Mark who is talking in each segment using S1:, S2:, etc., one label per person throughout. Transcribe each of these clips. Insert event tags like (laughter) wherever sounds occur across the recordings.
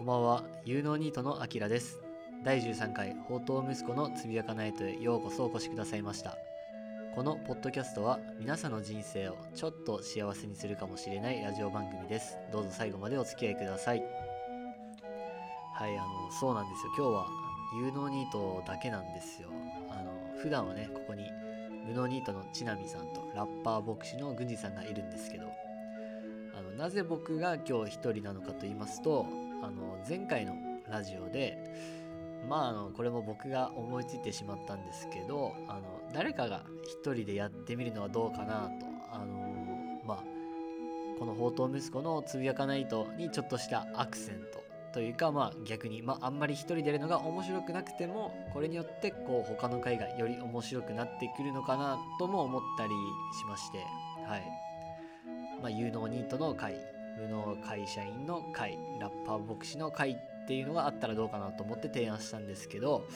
S1: こんばんは、有能ニートのあきらです。第13回、宝刀息子のつぶやかナイトへようこそお越しくださいました。このポッドキャストは皆さんの人生をちょっと幸せにするかもしれないラジオ番組です。どうぞ最後までお付き合いください。はい、あの、そうなんですよ。今日は有能ニートだけなんですよ。あの、普段はね、ここに無能ニートのちなみさんとラッパー牧師の郡司さんがいるんですけど、あのなぜ僕が今日一人なのかと言いますとあの前回のラジオでまああのこれも僕が思いついてしまったんですけどあの誰かが一人でやってみるのはどうかなとあのまあこの宝刀息子のつぶやかないとにちょっとしたアクセントというかまあ逆に、まあ、あんまり一人でやるのが面白くなくてもこれによってこう他の回がより面白くなってくるのかなとも思ったりしましてはい。まあ、有能ニートの会無能会社員の会ラッパー牧師の会っていうのがあったらどうかなと思って提案したんですけど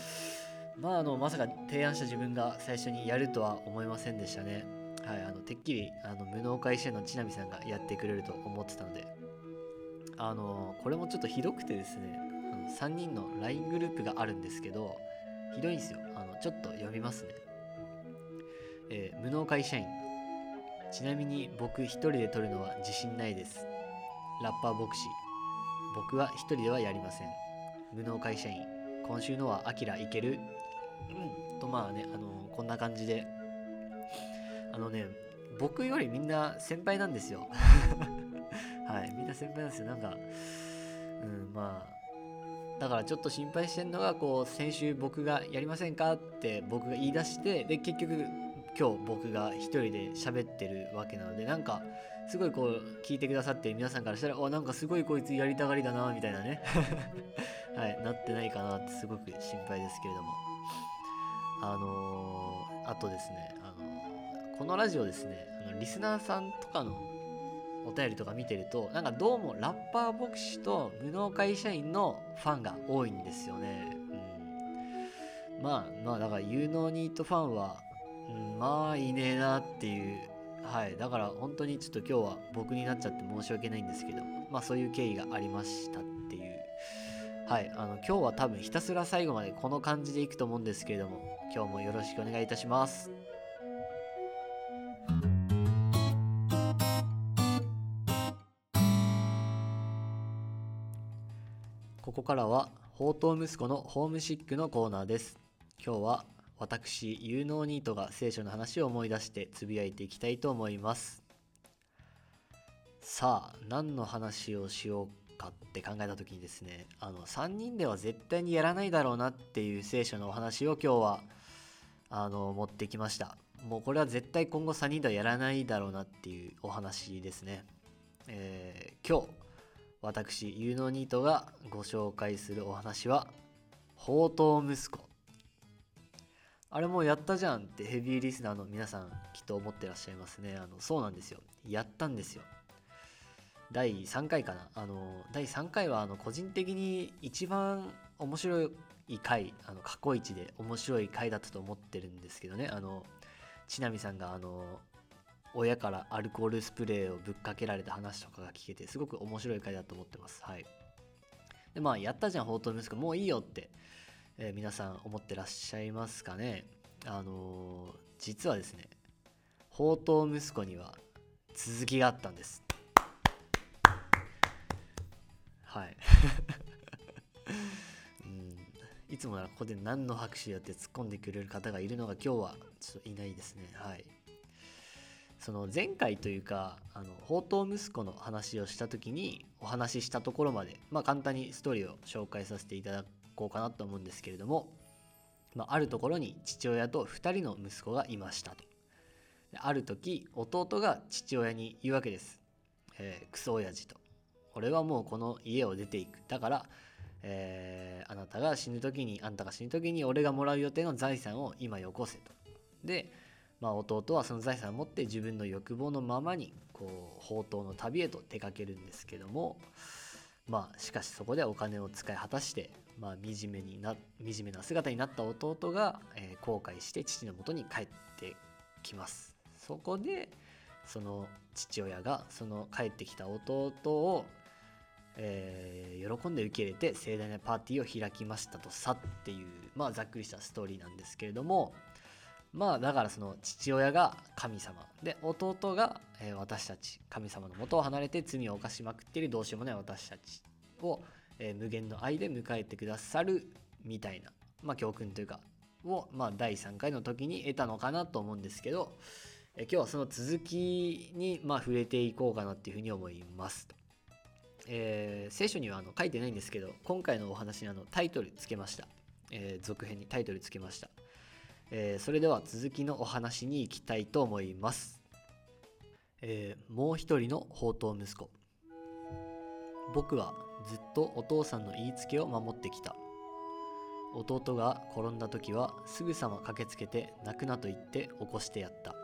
S1: まああのまさか提案した自分が最初にやるとは思いませんでしたね。はいあのてっきりあの無能会社員のちなみさんがやってくれると思ってたのであのこれもちょっとひどくてですねあの3人の LINE グループがあるんですけどひどいんですよ。あのちょっと読みますね、えー無能会社員。ちなみに僕一人で撮るのは自信ないです。ラッパー牧師。僕は一人ではやりません。無能会社員。今週のはアキラいけるうん。とまあね、あのこんな感じで。あのね、僕よりみんな先輩なんですよ。(laughs) はい、みんな先輩なんですよ。なんか、うん、まあ、だからちょっと心配してるのが、こう、先週僕がやりませんかって僕が言い出して、で、結局、今日僕が一人で喋ってるわけなのでなんかすごいこう聞いてくださってる皆さんからしたらおなんかすごいこいつやりたがりだなみたいなね。(laughs) はい。なってないかなってすごく心配ですけれども。あのーあとですね、あのーこのラジオですねあのリスナーさんとかのお便りとか見てるとなんかどうもラッパー牧師と無能会社員のファンが多いんですよね、うん、まあまあだから有能ニートファンはうん、まあいねえなっていうはいだから本当にちょっと今日は僕になっちゃって申し訳ないんですけどまあそういう経緯がありましたっていうはいあの今日は多分ひたすら最後までこの感じでいくと思うんですけれども今日もよろしくお願いいたします。ここからは宝刀息子のホームシックのコーナーです。今日は私有能ニートが聖書の話を思い出してつぶやいていきたいと思います。さあ何の話をしようかって考えた時にですねあの3人では絶対にやらないだろうなっていう聖書のお話を今日はあの持ってきました。もうこれは絶対今後3人ではやらないだろうなっていうお話ですね、えー今日私有能ニートがご紹介するお話は宝刀息子。あれもうやったじゃんってヘビーリスナーの皆さんきっと思ってらっしゃいますね。あのそうなんですよ。やったんですよ。第3回かな。あの第3回はあの個人的に一番面白い回、あの過去一で面白い回だったと思ってるんですけどね。あのちなみさんがあの親からアルコールスプレーをぶっかけられた話とかが聞けてすごく面白い回だと思ってます。はい。でまあやったじゃん、宝刀息子もういいよってえー皆さん思ってらっしゃいますかね？あのー実はですね宝刀息子には続きがあったんです。はい、(laughs) うん、いつもならここで何の拍手やって突っ込んでくれる方がいるのが今日はちょっといないですね。はい。その前回というかあの宝刀息子の話をした時にお話ししたところまで、まあ、簡単にストーリーを紹介させていただこうかなと思うんですけれども、まあ、あるところに父親と2人の息子がいましたと。ある時弟が父親に言うわけです、えークソ親父と。俺はもうこの家を出ていく。だから、えーあなたが死ぬ時にあんたが死ぬ時に俺がもらう予定の財産を今よこせと。でまあ、弟はその財産を持って自分の欲望のままにこう宝刀の旅へと出かけるんですけどもまあしかしそこでお金を使い果たして、まあ、惨めにな惨めな姿になった弟が、えー後悔して父のもとに帰ってきます。そこでその父親がその帰ってきた弟を、えー、喜んで受け入れて盛大なパーティーを開きましたとさっていう、まあ、ざっくりしたストーリーなんですけれどもまあだからその父親が神様。で弟が、えー、私たち神様のもとを離れて罪を犯しまくっているどうしようもない私たちを、えー、無限の愛で迎えてくださるみたいな、まあ、教訓というかを、まあ、第3回の時に得たのかなと思うんですけど、え今日はその続きに、まあ、触れていこうかなっていうふうに思います。えー、聖書にはあの書いてないんですけど今回のお話にあのタイトルつけました、えー、続編にタイトルつけました、えー、それでは続きのお話に行きたいと思います、えもう一人の宝刀息子。僕はずっとお父さんの言いつけを守ってきた。弟が転んだ時はすぐさま駆けつけて泣くなと言って起こしてやった。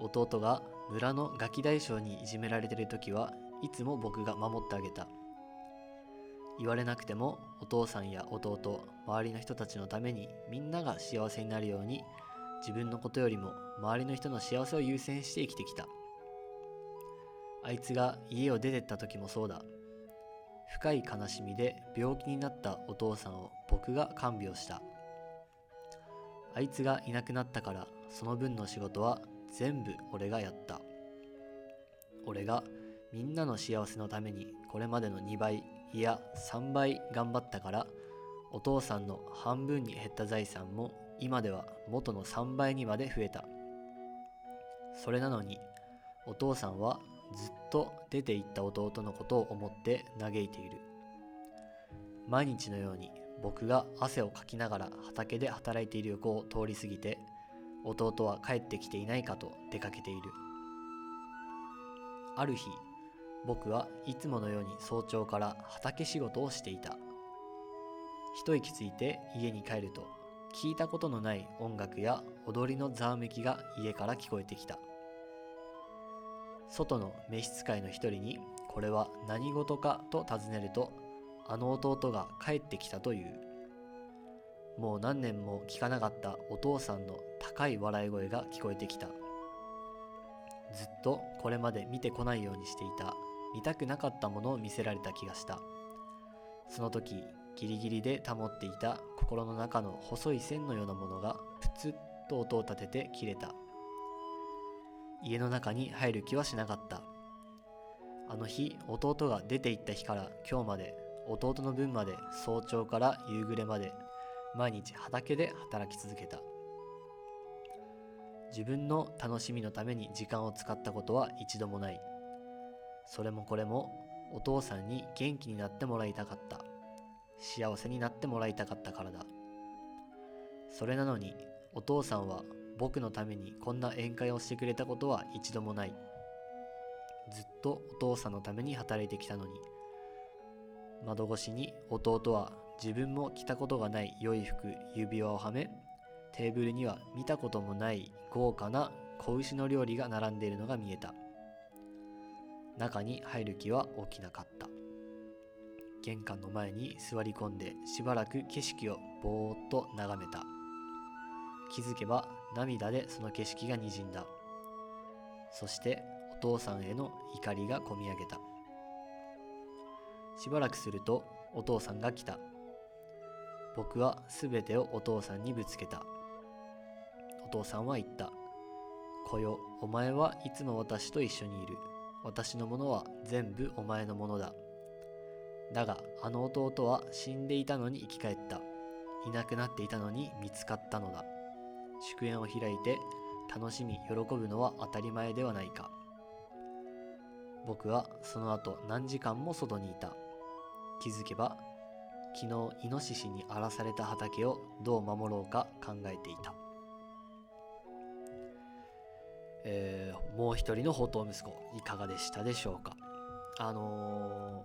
S1: 弟が村のガキ大将にいじめられてる時はいつも僕が守ってあげた。言われなくてもお父さんや弟周りの人たちのためにみんなが幸せになるように自分のことよりも周りの人の幸せを優先して生きてきた。あいつが家を出てった時もそうだ。深い悲しみで病気になったお父さんを僕が看病した。あいつがいなくなったからその分の仕事は全部俺がやった。俺がみんなの幸せのためにこれまでの2倍いや3倍頑張ったからお父さんの半分に減った財産も今では元の3倍にまで増えた。それなのにお父さんはずっと出て行った弟のことを思って嘆いている。毎日のように僕が汗をかきながら畑で働いている横を通り過ぎて弟は帰ってきていないかと出かけている。ある日僕はいつものように早朝から畑仕事をしていた。一息ついて家に帰ると聞いたことのない音楽や踊りのざわめきが家から聞こえてきた。外の召使いの一人にこれは何事かと尋ねるとあの弟が帰ってきたという。もう何年も聞かなかったお父さんの高い笑い声が聞こえてきた。ずっとこれまで見てこないようにしていた。見たくなかったものを見せられた気がした。その時ギリギリで保っていた心の中の細い線のようなものがプツッと音を立てて切れた。家の中に入る気はしなかった。あの日弟が出て行った日から今日まで弟の分まで早朝から夕暮れまで毎日畑で働き続けた。自分の楽しみのために時間を使ったことは一度もない。それもこれもお父さんに元気になってもらいたかった。幸せになってもらいたかったからだ。それなのにお父さんは僕のためにこんな宴会をしてくれたことは一度もない。ずっとお父さんのために働いてきたのに。窓越しに弟は自分も着たことがない良い服指輪をはめテーブルには見たこともない豪華な子牛の料理が並んでいるのが見えた。中に入る気は起きなかった。玄関の前に座り込んでしばらく景色をぼーっと眺めた。気づけば涙でその景色がにじんだ。そしてお父さんへの怒りがこみ上げた。しばらくするとお父さんが来た。僕は全てをお父さんにぶつけた。お父さんは言った「こよお前はいつも私と一緒にいる。私のものは全部お前のものだ。だがあの弟は死んでいたのに生き返った。いなくなっていたのに見つかったのだ。祝宴を開いて楽しみ喜ぶのは当たり前ではないか。僕はその後何時間も外にいた。気づけば昨日イノシシに荒らされた畑をどう守ろうか考えていた。えー、もう一人の宝刀息子いかがでしたでしょうかあの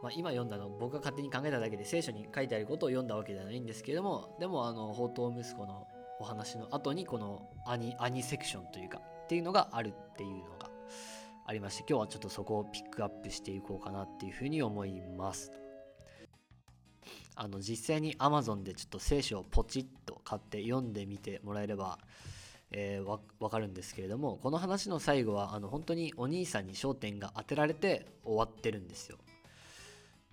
S1: ー、まあ、今読んだの僕が勝手に考えただけで聖書に書いてあることを読んだわけではないんですけれどもでもあの宝刀息子のお話の後にこの兄兄セクションというかっていうのがあるっていうのがありまして今日はちょっとそこをピックアップしていこうかなっていうふうに思いますあの実際に Amazon でちょっと聖書をポチッと買って読んでみてもらえればえー、わかるんですけれどもこの話の最後はあの本当にお兄さんに焦点が当てられて終わってるんですよ。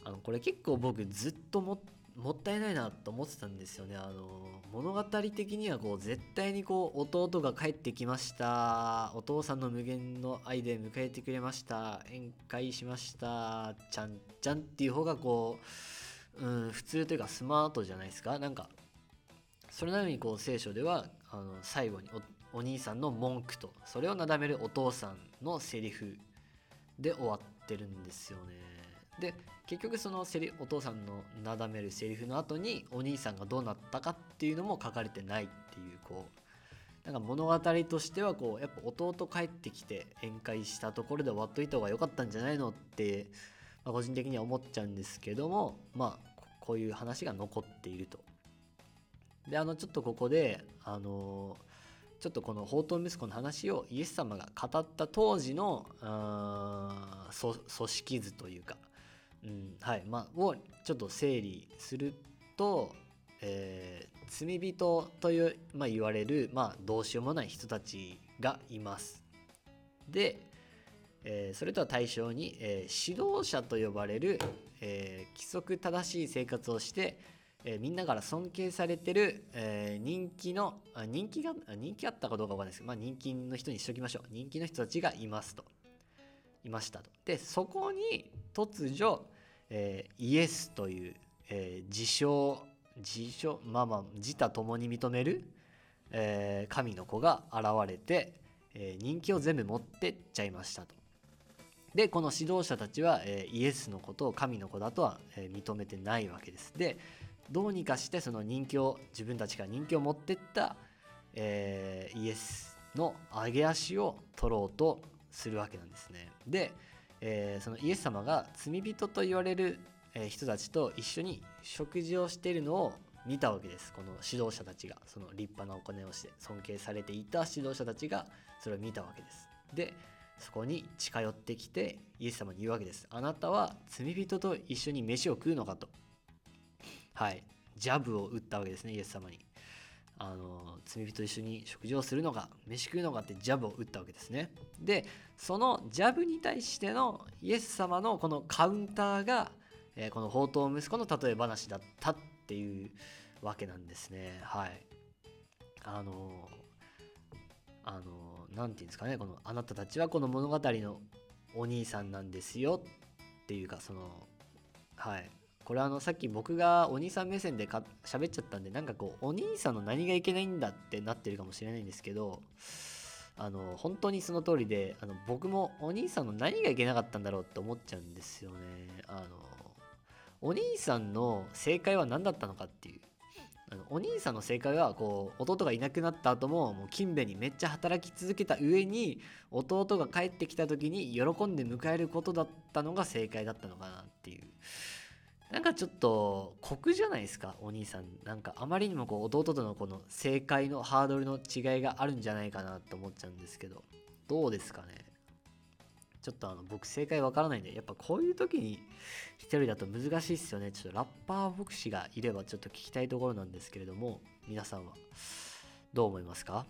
S1: あのこれ結構僕ずっとももったいないなと思ってたんですよね。あの物語的にはこう絶対にこう弟が帰ってきましたお父さんの無限の愛で迎えてくれました宴会しましたちゃんちゃんっていう方がこう、うん、普通というかスマートじゃないですかなんかそれなのにこう聖書ではあの最後にお兄さんの文句とそれをなだめるお父さんのセリフで終わってるんですよね。で結局そのセリお父さんのなだめるセリフの後にお兄さんがどうなったかっていうのも書かれてないっていうこうなんか物語としてはこうやっぱ弟帰ってきて宴会したところで終わっといた方が良かったんじゃないのって、まあ、個人的には思っちゃうんですけどもまあこういう話が残っていると。であのちょっとここであのちょっとこの宝刀息子の話をイエス様が語った当時の組織図というか、うん。はいまあ、をちょっと整理すると、えー、罪人という、まあ、言われる、まあ、どうしようもない人たちがいます。で、えー、それとは対象に、えー、指導者と呼ばれる、え規則正しい生活をしてえー、みんなから尊敬されてる、えー、人気の人気が人気あったかどうかわかんないですけど、まあ、人気の人にしときましょう。人気の人たちがいますと。いましたと。でそこに突如、えー、イエスという、え自称自称まあまあ自他共に認める、え神の子が現れて、え人気を全部持ってっちゃいましたとでこの指導者たちは、えイエスのことを神の子だとは、え認めてないわけですでどうにかしてその人気を自分たちが人気を持ってった、え、イエスの上げ足を取ろうとするわけなんですね。で、えー、そのイエス様が罪人と言われる人たちと一緒に食事をしているのを見たわけです。この指導者たちが。その立派なお金をして尊敬されていた指導者たちがそれを見たわけです。でそこに近寄ってきてイエス様に言うわけです。あなたは罪人と一緒に飯を食うのかと。はい、ジャブを打ったわけですね、イエス様に。あの罪人と一緒に食事をするのか飯食うのかってジャブを打ったわけですね。でそのジャブに対してのイエス様のこのカウンターが、えー、この宝刀息子の例え話だったっていうわけなんですね。はい。あのあの何て言うんですかねこのあなたたちはこの物語のお兄さんなんですよっていうかそのはい。これあのさっき僕がお兄さん目線でか喋っちゃったんでなんかこうお兄さんの何がいけないんだってなってるかもしれないんですけどあの本当にその通りであの僕もお兄さんの何がいけなかったんだろうって思っちゃうんですよね。あのお兄さんの正解は何だったのかっていう。あのお兄さんの正解はこう弟がいなくなった後ももう勤勉にめっちゃ働き続けた上に弟が帰ってきた時に喜んで迎えることだったのが正解だったのかなっていう。なんかちょっと酷じゃないですか？お兄さん。なんかあまりにもこう弟とのこの正解のハードルの違いがあるんじゃないかなと思っちゃうんですけど。どうですかね？ちょっとあの僕正解わからないんでやっぱこういう時に一人だと難しいっすよね。ちょっとラッパー牧師がいればちょっと聞きたいところなんですけれども皆さんは。どう思いますか？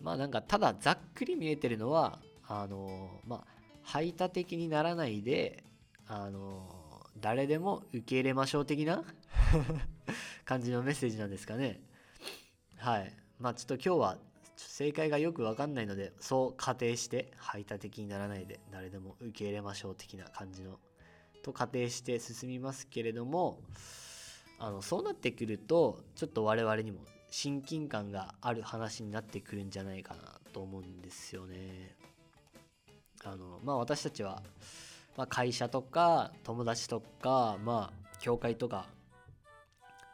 S1: まあなんかただざっくり見えてるのはあのまあ排他的にならないであの誰でも受け入れましょう的な？(laughs) 感じのメッセージなんですかね。はい。まあちょっと今日は正解がよくわかんないので、そう仮定して排他的にならないで誰でも受け入れましょう的な感じのと仮定して進みますけれども、あのそうなってくるとちょっと我々にも親近感がある話になってくるんじゃないかなと思うんですよね。あのまあ私たちはまあ、会社とか友達とか、まあ、教会とか、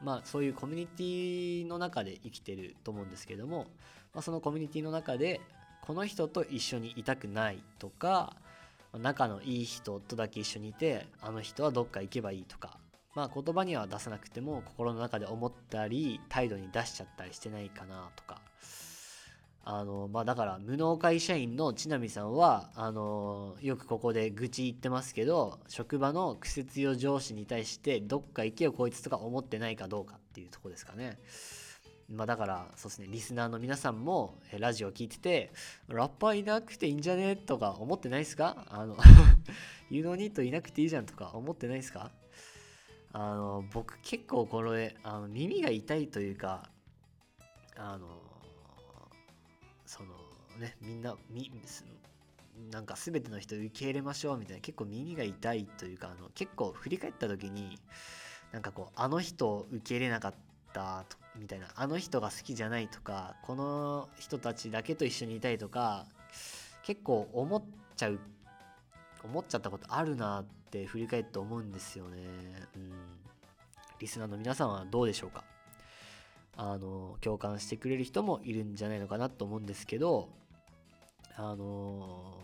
S1: まあ、そういうコミュニティの中で生きてると思うんですけども、まあ、そのコミュニティの中でこの人と一緒にいたくないとか仲のいい人とだけ一緒にいてあの人はどっか行けばいいとかまあ言葉には出さなくても心の中で思ったり態度に出しちゃったりしてないかなとかあのまあだから無能会社員の千波さんはあのよくここで愚痴言ってますけど職場の癖強上司に対してどっか行けよこいつとか思ってないかどうかっていうとこですかね。まあだからそうですねリスナーの皆さんもラジオ聞いててラッパーいなくていいんじゃねとか思ってないですか？あのユノニットいなくていいじゃんとか思ってないですか？あの僕結構これあの耳が痛いというかあのねみんなみなんか全ての人受け入れましょうみたいな結構耳が痛いというかあの結構振り返った時になんかこうあの人を受け入れなかったみたいなあの人が好きじゃないとかこの人たちだけと一緒にいたいとか結構思っちゃう思っちゃったことあるなって振り返って思うんですよね。うん。リスナーの皆さんはどうでしょうか？あの共感してくれる人もいるんじゃないのかなと思うんですけどあの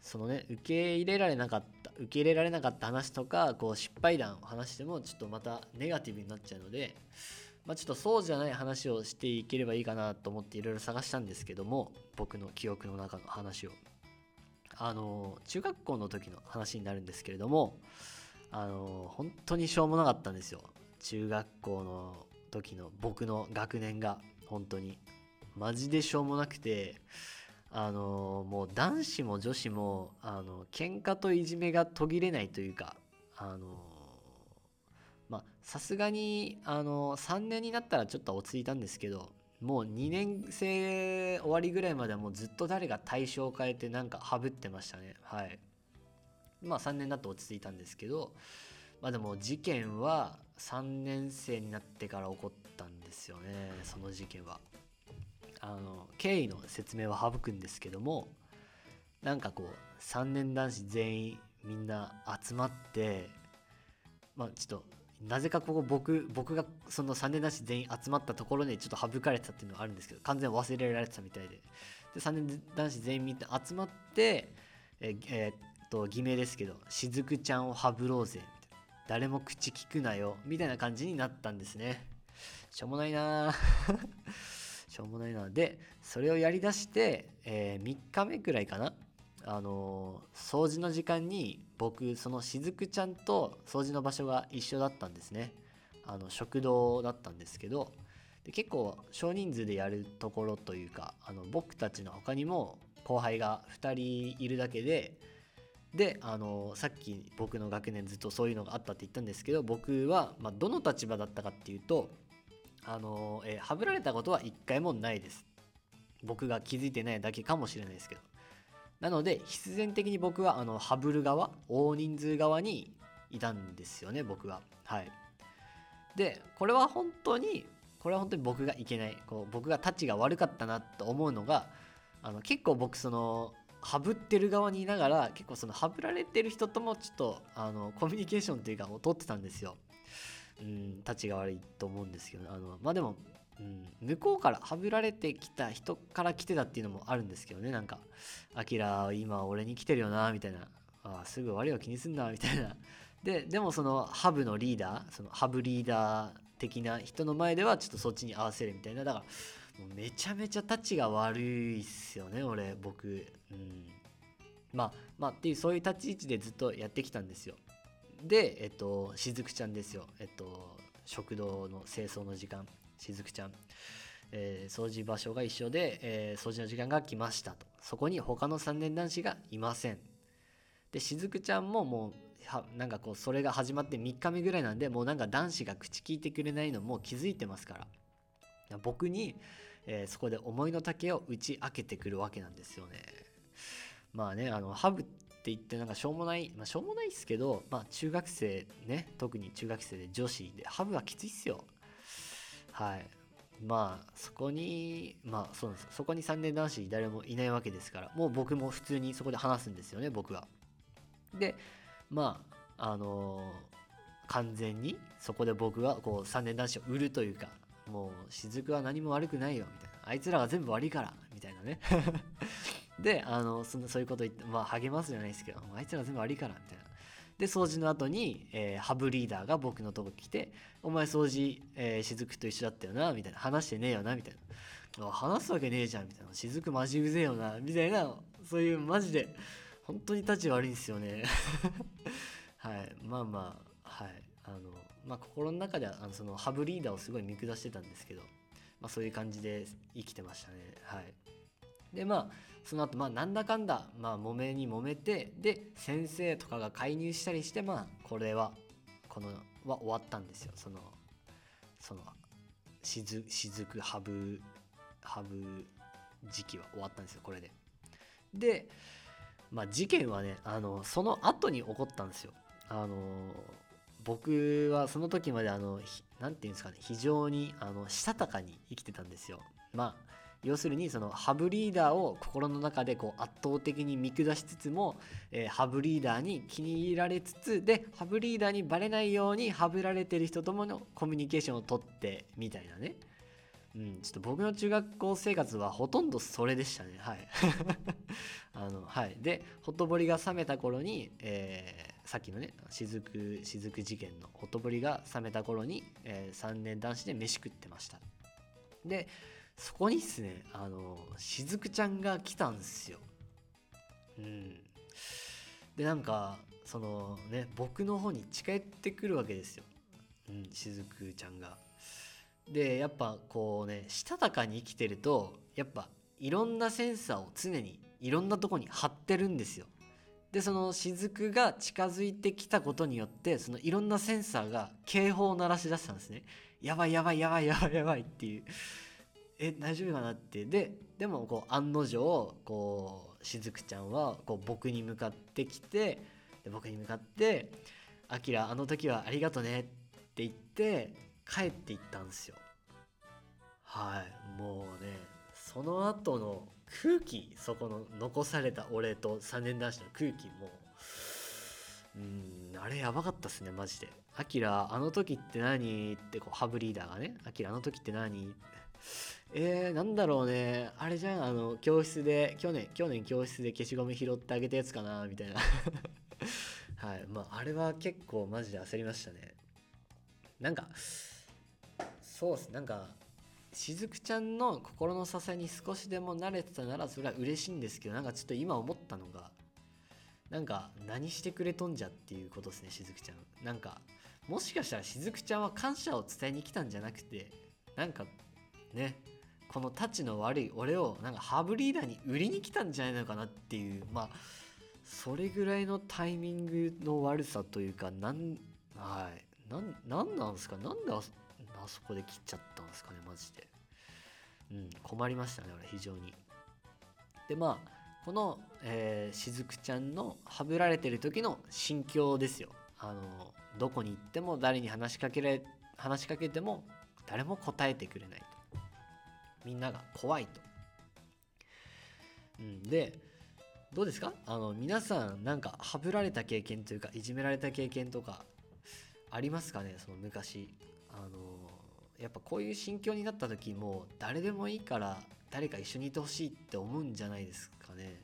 S1: そのね受け入れられなかった受け入れられなかった話とかこう失敗談を話してもちょっとまたネガティブになっちゃうので、まあ、ちょっとそうじゃない話をしていければいいかなと思っていろいろ探したんですけども僕の記憶の中の話を。あの中学校の時の話になるんですけれどもあの本当にしょうもなかったんですよ。中学校の時の僕の学年が。本当に。マジでしょうもなくてあのもう男子も女子もあの喧嘩といじめが途切れないというかあのまあさすがにあの3年になったらちょっと落ち着いたんですけどもう2年生終わりぐらいまではもうずっと誰が対象を変えてなんかハブってましたね。はい。まあ3年だと落ち着いたんですけどまあでも事件は3年生になってから起こったんですよねその事件は。あの経緯の説明は省くんですけどもなんかこう3年男子全員みんな集まってまあちょっとなぜかここ僕僕がその3年男子全員集まったところにちょっと省かれてたっていうのがあるんですけど完全忘れられてたみたいで。で3年男子全員みんな集まってええ、っと偽名ですけど「しずくちゃんをハブろうぜ」誰も口聞くなよみたいな感じになったんですね。しょうもないなしょうもないな。でそれをやりだして、えー、3日目くらいかな。あのー、掃除の時間に僕そのしずくちゃんと掃除の場所が一緒だったんですね。あの食堂だったんですけど。で結構少人数でやるところというかあの僕たちの他にも後輩が2人いるだけでであのさっき僕の学年ずっとそういうのがあったって言ったんですけど僕は、まあ、どの立場だったかっていうとあの、えー、はぶられたことは一回もないです。僕が気づいてないだけかもしれないですけど。なので、必然的に僕は、あの、ハブる側、大人数側にいたんですよね、僕は。はい。で、これは本当に、これは本当に僕がいけない、こう僕がタッチが悪かったなと思うのが、あの結構僕、その、ハブってる側にいながら、結構その、ハブられてる人ともちょっと、あの、コミュニケーションというか、を取ってたんですよ。うん、立ちが悪いと思うんですけど、あの、まあでも、うん、向こうからはぶられてきた人から来てたっていうのもあるんですけどね、なんか、アキラ今俺に来てるよな、みたいな、あ、すぐ悪いは気にすんな、みたいな。(laughs) で、でもそのハブのリーダー、そのハブリーダー的な人の前ではちょっとそっちに合わせるみたいな、だから、もうめちゃめちゃ立ちが悪いっすよね、俺、僕。うん。まあ、まあっていう、そういう立ち位置でずっとやってきたんですよ。で、えっと、しずくちゃんですよ。えっと、食堂の清掃の時間、しずくちゃん。えー、掃除場所が一緒で、えー、掃除の時間が来ましたと。そこに他の3年男子がいません。で、しずくちゃんももう、はなんかこう、それが始まって3日目ぐらいなんで、もうなんか男子が口聞いてくれないのも気づいてますから。僕に、えー、そこで思いの丈を打ち明けてくるわけなんですよね。まあね、あの、ハブって言ってなんかしょうもない、まあ、しょうもないっすけど、まあ、中学生ね特に中学生で女子でハブはきついっすよ。はい。まあそこにまあそうなんです。そこに3年男子誰もいないわけですからもう僕も普通にそこで話すんですよね僕は。でまああのー、完全にそこで僕はこう3年男子を売るというかもう雫は何も悪くないよみたいな。あいつらが全部悪いからみたいなね。(laughs) で、あの、そそういうこと言って、まあ、励ますじゃないですけど、あいつら全部悪いから、みたいな。で、掃除の後に、えー、ハブリーダーが僕のとこ来て、お前掃除、えー、雫と一緒だったよな、みたいな。話してねえよな、みたいな。話すわけねえじゃん、みたいな。雫マジうぜえよな、みたいな、そういうマジで、本当に立ち悪いんですよね。(laughs) はい。まあまあ、はい。あの、まあ、心の中ではあのそのハブリーダーをすごい見下してたんですけど、まあ、そういう感じで生きてましたねはいでまあその後まあなんだかんだまあ揉めに揉めてで先生とかが介入したりしてまあこれはこのは終わったんですよ。そのそのしず雫ハブハブ時期は終わったんですよこれで。でまあ事件はねあのその後に起こったんですよ。あの僕はその時まであの何て言うんですかね非常にあのしたたかに生きてたんですよ。まあ要するにそのハブリーダーを心の中でこう圧倒的に見下しつつも、えー、ハブリーダーに気に入られつつでハブリーダーにバレないようにハブられてる人とものコミュニケーションをとってみたいなねうん、ちょっと僕の中学校生活はほとんどそれでしたね。はい。(laughs) あの、はい。で、ほとぼりが冷めた頃に、えー、さっきのね、雫、雫事件のほとぼりが冷めた頃に、えー、3年男子で飯食ってました。で、そこにっすね、あの、しずくちゃんが来たんですよ。うん。で、なんか、そのね、僕の方に近寄ってくるわけですよ。うん、しずくちゃんが。で、やっぱこうね、したたかに生きてると、やっぱいろんなセンサーを常にいろんなとこに貼ってるんですよ。で、その雫が近づいてきたことによって、そのいろんなセンサーが警報を鳴らし出したんですね。やばいやばいやばいやばいやばいっていう。え大丈夫かなってででもこう案の定こうしずくちゃんはこう僕に向かってきてで僕に向かって「あきらあの時はありがとね」って言って帰っていったんですよはいもうねその後の空気そこの残された俺と3年男子の空気もうんあれやばかったっすねマジで「あきらあの時って何?」ってこうハブリーダーがね「あきらあの時って何?」えー、なんだろうね。あれじゃん、あの、教室で、去年、去年教室で消しゴム拾ってあげたやつかな、みたいな。(laughs) はい。まあ、あれは結構マジで焦りましたね。なんか、そうっす。なんか、しずくちゃんの心の支えに少しでも慣れてたならそれは嬉しいんですけど、なんかちょっと今思ったのが、なんか何してくれとんじゃっていうことですね、しずくちゃん。なんか、もしかしたらしずくちゃんは感謝を伝えに来たんじゃなくて、なんかね、このタチの悪い俺をなんかハブリーダーに売りに来たんじゃないのかなっていうまあそれぐらいのタイミングの悪さというかなんはいなんなんなんですか？なんであそこで切っちゃったんですかね？マジで。うん困りましたね俺非常に。でまあこの、えー、しずくちゃんのはぶられてる時の心境ですよ。あのどこに行っても誰に話しかけられ話しかけても誰も答えてくれない。みんなが怖いと。うん、でどうですか？あの皆さんなんかはぶられた経験というかいじめられた経験とかありますかね？その昔。あのやっぱこういう心境になった時も誰でもいいから誰か一緒にいてほしいって思うんじゃないですかね。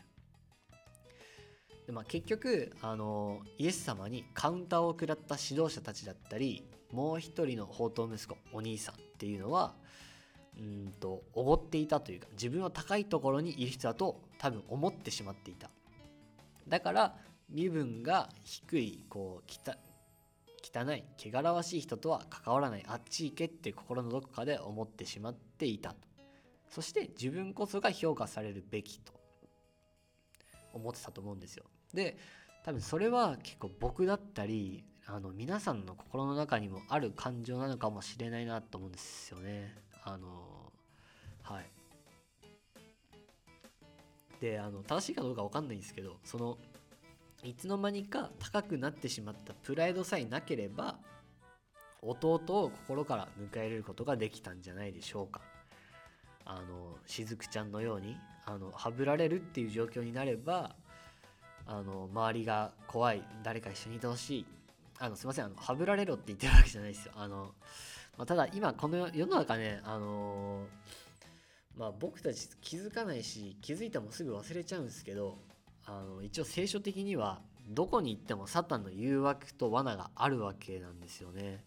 S1: で、まあ、結局あのイエス様にカウンターを食らった指導者たちだったりもう一人の宝刀息子お兄さんっていうのはうんとおごっていたというか自分は高いところにいる人だと多分思ってしまっていた。だから身分が低いこう汚い汚らわしい人とは関わらないあっち行けって心のどこかで思ってしまっていたそして自分こそが評価されるべきと。思ってたと思うんですよ。で多分それは結構僕だったりあの皆さんの心の中にもある感情なのかもしれないなと思うんですよね。あのはい。であの正しいかどうか分かんないんですけどそのいつの間にか高くなってしまったプライドさえなければ弟を心から迎え入れることができたんじゃないでしょうか。あのしずくちゃんのようにあのはぶられるっていう状況になればあの周りが怖い誰か一緒にいてほしい。あのすいませんあのはぶられろって言ってるわけじゃないですよ。あのまあ、ただ今この世の中ね、あのー、まあ、僕たち気づかないし気づいてもすぐ忘れちゃうんですけどあの一応聖書的にはどこに行ってもサタンの誘惑と罠があるわけなんですよね。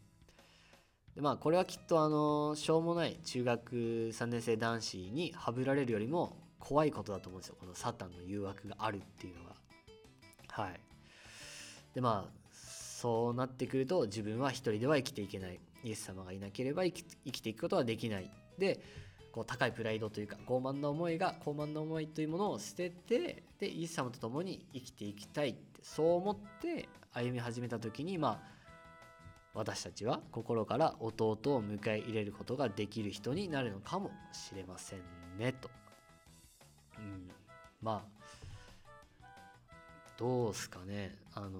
S1: でまあこれはきっとあのしょうもない中学3年生男子にはぶられるよりも怖いことだと思うんですよこのサタンの誘惑があるっていうのが。はい。でまあそうなってくると自分は一人では生きていけないイエス様がいなければ生き生きていくことはできない。でこう高いプライドというか傲慢な思いが傲慢な思いというものを捨ててでイエス様と共に生きていきたいってそう思って歩み始めた時にまあ私たちは心から弟を迎え入れることができる人になるのかもしれませんねと。うん、まあどうすかね。あのー、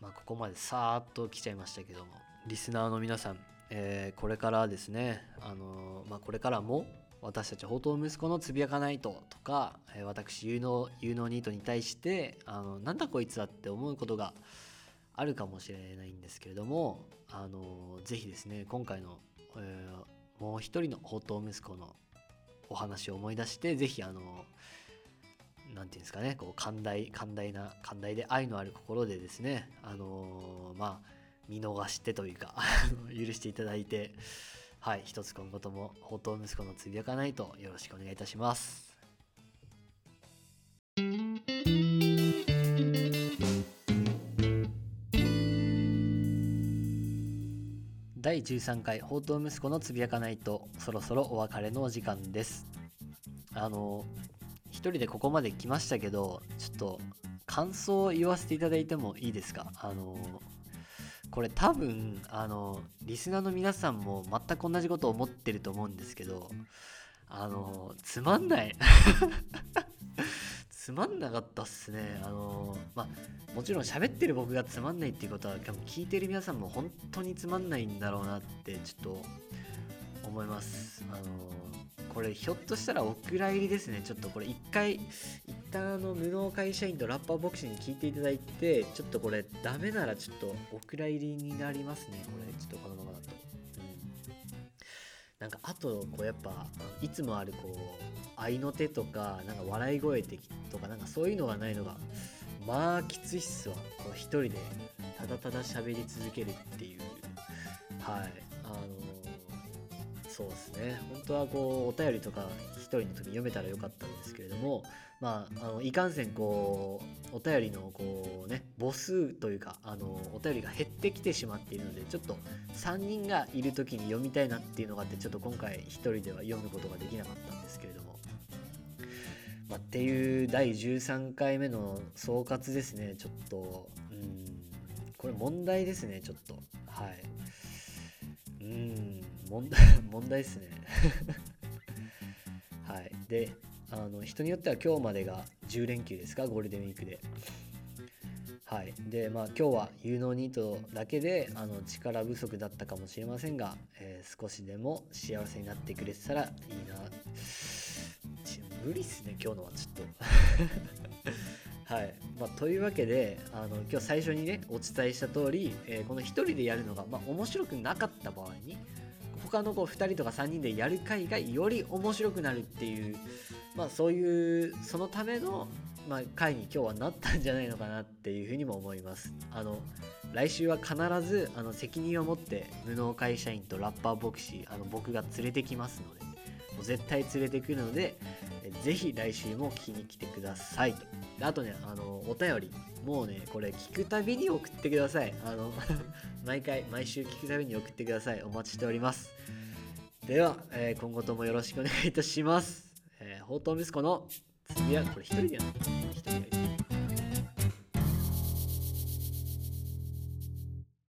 S1: まあここまでさーっと来ちゃいましたけども。リスナーの皆さんえー、これからですね、あのー、まあ、これからも私たち宝刀息子のつぶやかないととか、えー、私有能有能ニートに対してあのなんだこいつだって思うことがあるかもしれないんですけれども、あのー、ぜひですね今回の、えー、もう一人の宝刀息子のお話を思い出してぜひあのなんていうんですかねこう寛大寛大な寛大で愛のある心でですねあのまあ見逃してというか (laughs) 許していただいてはい一つ今後とも宝刀息子のつぶやかないとよろしくお願いいたします。第13回宝刀息子のつぶやかないとそろそろお別れのお時間です。あの一人でここまで来ましたけどちょっと感想を言わせていただいてもいいですか？あのこれ多分あのリスナーの皆さんも全く同じことを思ってると思うんですけどあのつまんない。(laughs) つまんなかったっすね。あのまあもちろん喋ってる僕がつまんないっていうことは聞いてる皆さんも本当につまんないんだろうなってちょっと思います。あのこれひょっとしたらお蔵入りですね。ちょっとこれ一回一旦あの無能会社員とラッパーボクシーに聞いていただいてちょっとこれダメならちょっとお蔵入りになりますね。これちょっとこのままだと、うん、なんかあとこうやっぱいつもあるこう合いの手とかなんか笑い声とかなんかそういうのがないのがまあきついっすわ。こう一人でただただ喋り続けるっていう。はい。あのそうですね。本当はこうお便りとか1人の時読めたらよかったんですけれどもまああのいかんせんこうお便りのこうね母数というかあのお便りが減ってきてしまっているのでちょっと3人がいる時に読みたいなっていうのがあってちょっと今回1人では読むことができなかったんですけれども。まあ、っていう第13回目の総括ですね。ちょっとうんこれ問題ですねちょっと。はい。うん。問題 (laughs) 問題ですね。(laughs) はい。であの人によっては今日までが10連休ですか？ゴールデンウィークで。はい。でまあ今日は有能ニートだけであの力不足だったかもしれませんが、えー、少しでも幸せになってくれてたらいいな。無理っすね今日のはちょっと。(laughs) はい。まあ、というわけで、あの、今日最初にね、お伝えした通り、えー、この1人でやるのが、まあ、面白くなかった場合に、他のこう2人とか3人でやる回がより面白くなるっていう、まあ、そういう、そのための、まあ、回に今日はなったんじゃないのかなっていうふうにも思います。あの、来週は必ず、あの、責任を持って、無能会社員とラッパーボクシー、あの、僕が連れてきますので、もう絶対連れてくるので、ぜひ来週も聞きに来てくださいと。あとね、あの、お便り。もうね、これ聞くたびに送ってください。あの、(laughs) 毎回、毎週聞くたびに送ってください。お待ちしております。では、えー、今後ともよろしくお願いいたします。えー、宝刀息子のつぶや、これ一人でやる一人でやる？